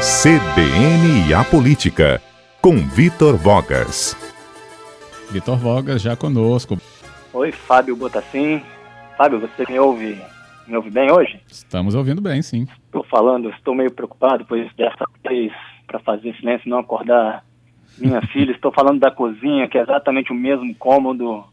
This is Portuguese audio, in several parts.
CBN e a Política, com Vitor Vogas. Vitor Vogas já conosco. Oi, Fábio Botassin. Fábio, você me ouve, me ouve bem hoje? Estamos ouvindo bem, sim. Estou falando, estou meio preocupado, pois dessa vez, para fazer silêncio e não acordar minha filha, estou falando da cozinha, que é exatamente o mesmo cômodo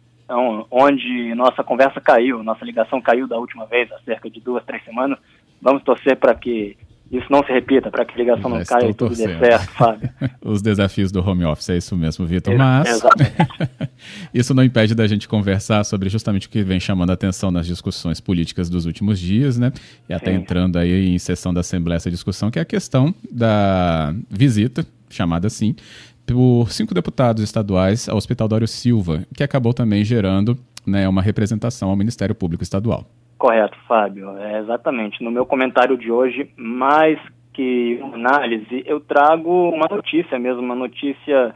onde nossa conversa caiu, nossa ligação caiu da última vez, há cerca de duas, três semanas. Vamos torcer para que isso não se repita, para que a ligação Já não caia e tudo dê certo, Fábio. Os desafios do home office, é isso mesmo, Vitor. Mas isso não impede da gente conversar sobre justamente o que vem chamando a atenção nas discussões políticas dos últimos dias, né? E até Sim. entrando aí em sessão da Assembleia essa discussão, que é a questão da visita, chamada assim, por cinco deputados estaduais ao Hospital Dório Silva, que acabou também gerando né, uma representação ao Ministério Público Estadual. Correto, Fábio. É, exatamente. No meu comentário de hoje, mais que análise, eu trago uma notícia mesmo, uma notícia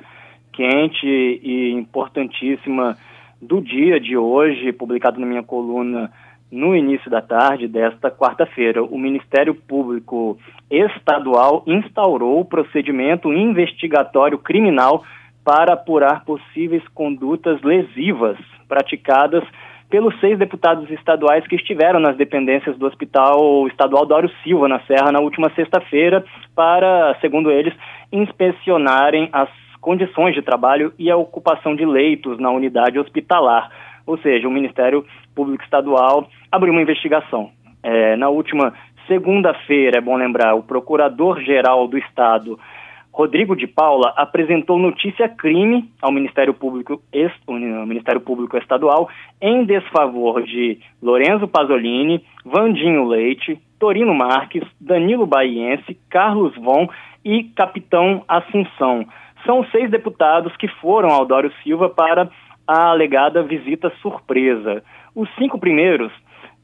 quente e importantíssima do dia de hoje, publicado na minha coluna no início da tarde desta quarta-feira. O Ministério Público Estadual instaurou o procedimento investigatório criminal para apurar possíveis condutas lesivas praticadas pelos seis deputados estaduais que estiveram nas dependências do Hospital Estadual Dório Silva, na Serra, na última sexta-feira, para, segundo eles, inspecionarem as condições de trabalho e a ocupação de leitos na unidade hospitalar. Ou seja, o Ministério Público Estadual abriu uma investigação. É, na última segunda-feira, é bom lembrar, o Procurador-Geral do Estado Rodrigo de Paula apresentou notícia crime ao Ministério Público, Ministério Público Estadual em desfavor de Lorenzo Pasolini, Vandinho Leite, Torino Marques, Danilo Baiense, Carlos Von e Capitão Assunção. São seis deputados que foram ao Dório Silva para a alegada visita surpresa. Os cinco primeiros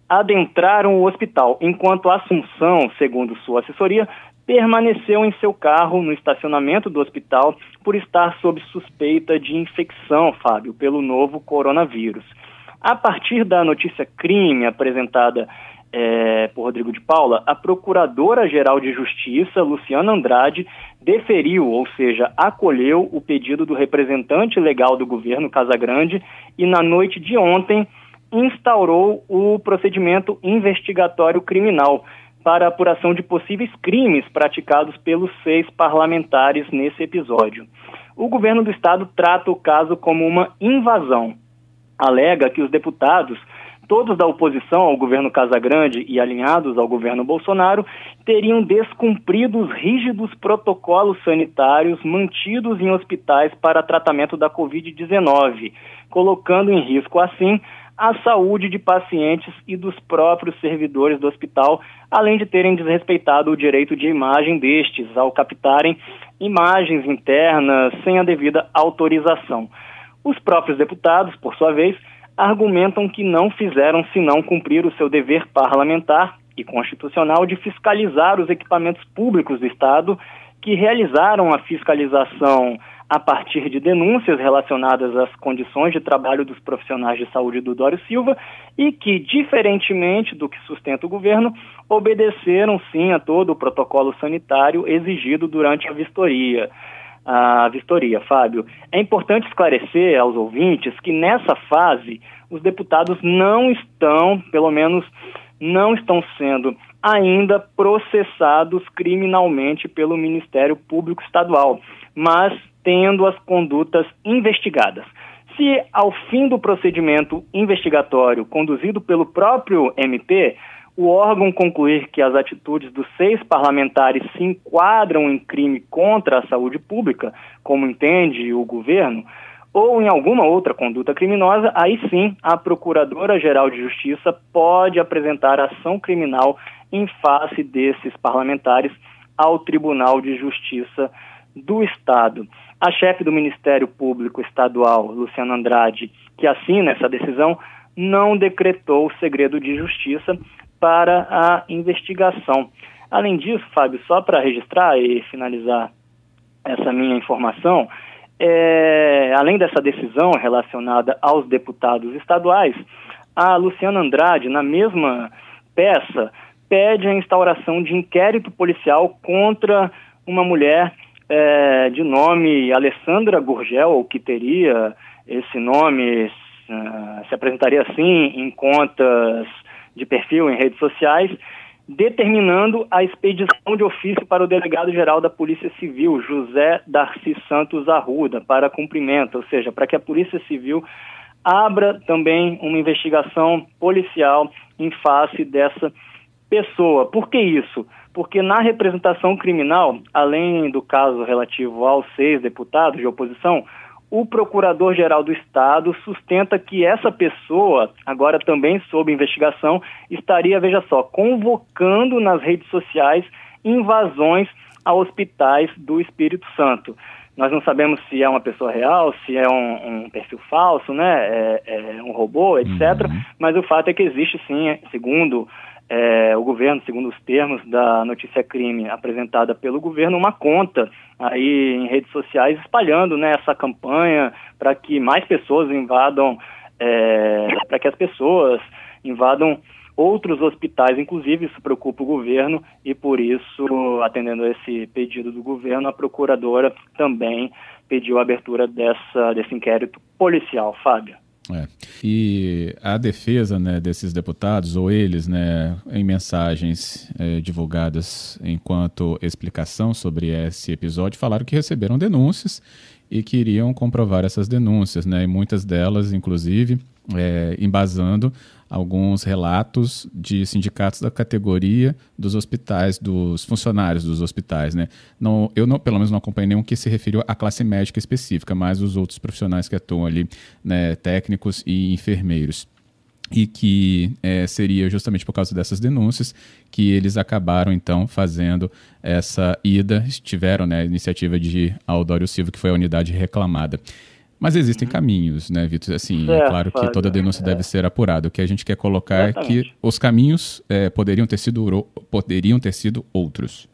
adentraram o hospital, enquanto Assunção, segundo sua assessoria, permaneceu em seu carro no estacionamento do hospital por estar sob suspeita de infecção, Fábio, pelo novo coronavírus. A partir da notícia crime apresentada é, por Rodrigo de Paula, a Procuradora-Geral de Justiça, Luciana Andrade, deferiu, ou seja, acolheu o pedido do representante legal do governo, Casagrande, e na noite de ontem instaurou o procedimento investigatório criminal para a apuração de possíveis crimes praticados pelos seis parlamentares nesse episódio. O governo do estado trata o caso como uma invasão. Alega que os deputados, todos da oposição ao governo Casagrande e alinhados ao governo Bolsonaro, teriam descumprido os rígidos protocolos sanitários mantidos em hospitais para tratamento da Covid-19, colocando em risco, assim, a saúde de pacientes e dos próprios servidores do hospital, além de terem desrespeitado o direito de imagem destes ao captarem imagens internas sem a devida autorização. Os próprios deputados, por sua vez, argumentam que não fizeram senão cumprir o seu dever parlamentar e constitucional de fiscalizar os equipamentos públicos do Estado que realizaram a fiscalização a partir de denúncias relacionadas às condições de trabalho dos profissionais de saúde do Dório Silva e que, diferentemente do que sustenta o governo, obedeceram sim a todo o protocolo sanitário exigido durante a vistoria. A vistoria, Fábio. É importante esclarecer aos ouvintes que nessa fase os deputados não estão, pelo menos não estão sendo ainda processados criminalmente pelo Ministério Público Estadual, mas tendo as condutas investigadas. Se, ao fim do procedimento investigatório conduzido pelo próprio MP, o órgão concluir que as atitudes dos seis parlamentares se enquadram em crime contra a saúde pública, como entende o governo, ou em alguma outra conduta criminosa, aí sim a Procuradora-Geral de Justiça pode apresentar ação criminal em face desses parlamentares ao Tribunal de Justiça do Estado. A chefe do Ministério Público Estadual, Luciana Andrade, que assina essa decisão, não decretou o segredo de justiça para a investigação. Além disso, Fábio, só para registrar e finalizar essa minha informação, é, além dessa decisão relacionada aos deputados estaduais, a Luciana Andrade, na mesma peça, pede a instauração de inquérito policial contra uma mulher é, de nome Alessandra Gurgel, que teria esse nome, uh, se apresentaria assim em contas de perfil em redes sociais, determinando a expedição de ofício para o delegado-geral da Polícia Civil, José Darcy Santos Arruda, para cumprimento, ou seja, para que a Polícia Civil abra também uma investigação policial em face dessa pessoa. Por que isso? Porque na representação criminal, além do caso relativo aos seis deputados de oposição, o Procurador-Geral do Estado sustenta que essa pessoa, agora também sob investigação, estaria, veja só, convocando nas redes sociais invasões a hospitais do Espírito Santo. Nós não sabemos se é uma pessoa real, se é um, um perfil falso, né, é, é um robô, etc. Uhum. Mas o fato é que existe sim, segundo é, o governo, segundo os termos da notícia crime apresentada pelo governo, uma conta aí em redes sociais espalhando né, essa campanha para que mais pessoas invadam, é, para que as pessoas invadam outros hospitais, inclusive isso preocupa o governo e por isso, atendendo a esse pedido do governo, a procuradora também pediu a abertura dessa, desse inquérito policial. Fábio. É. E a defesa né, desses deputados, ou eles, né, em mensagens é, divulgadas enquanto explicação sobre esse episódio, falaram que receberam denúncias e queriam comprovar essas denúncias, né, e muitas delas, inclusive, é, embasando alguns relatos de sindicatos da categoria dos hospitais, dos funcionários dos hospitais, né? Não, eu não, pelo menos não acompanhei nenhum que se referiu à classe médica específica, mas os outros profissionais que atuam ali, né, técnicos e enfermeiros e que é, seria justamente por causa dessas denúncias que eles acabaram então fazendo essa ida, tiveram né, a iniciativa de Aldório Silva, que foi a unidade reclamada. Mas existem uhum. caminhos, né, Vitor? Assim, é, é claro que toda denúncia é. deve ser apurada. O que a gente quer colocar Exatamente. é que os caminhos é, poderiam, ter sido, poderiam ter sido outros.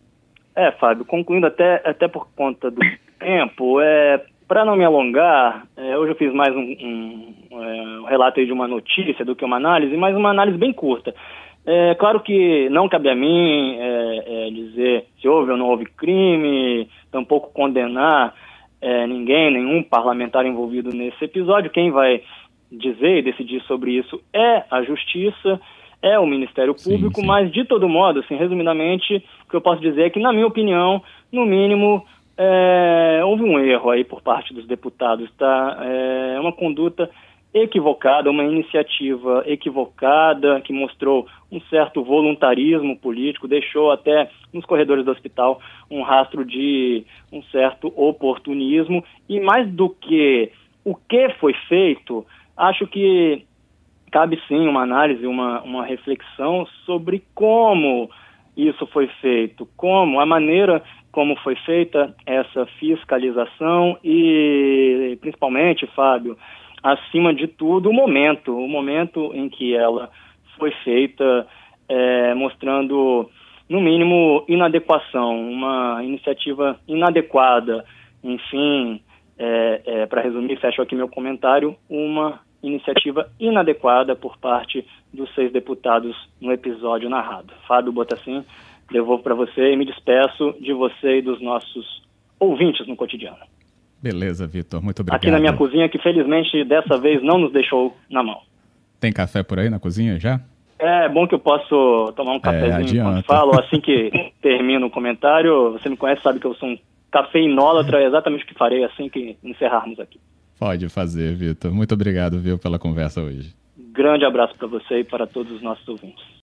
É, Fábio, concluindo até, até por conta do tempo, é, para não me alongar, é, hoje eu fiz mais um, um, é, um relato de uma notícia do que uma análise, mas uma análise bem curta. É claro que não cabe a mim é, é, dizer se houve ou não houve crime, tampouco condenar é, ninguém, nenhum parlamentar envolvido nesse episódio. Quem vai dizer e decidir sobre isso é a Justiça, é o Ministério Público, sim, sim. mas de todo modo, assim, resumidamente, o que eu posso dizer é que, na minha opinião, no mínimo, é, houve um erro aí por parte dos deputados, tá? É uma conduta equivocada, uma iniciativa equivocada que mostrou um certo voluntarismo político, deixou até nos corredores do hospital um rastro de um certo oportunismo. E mais do que o que foi feito, acho que cabe sim uma análise, uma, uma reflexão sobre como isso foi feito, como a maneira como foi feita essa fiscalização e principalmente, Fábio, acima de tudo, o momento, o momento em que ela foi feita, é, mostrando, no mínimo, inadequação, uma iniciativa inadequada. Enfim, é, é, para resumir, fecho aqui meu comentário, uma iniciativa inadequada por parte dos seis deputados no episódio narrado. Fábio Botassin, devolvo para você e me despeço de você e dos nossos ouvintes no cotidiano. Beleza, Vitor. Muito obrigado. Aqui na minha cozinha, que felizmente dessa vez não nos deixou na mão. Tem café por aí na cozinha já? É bom que eu posso tomar um é, cafezinho é, enquanto falo, assim que termino o comentário. Você me conhece, sabe que eu sou um cafeinólatra, é exatamente o que farei assim que encerrarmos aqui. Pode fazer, Vitor. Muito obrigado, viu, pela conversa hoje. Grande abraço para você e para todos os nossos ouvintes.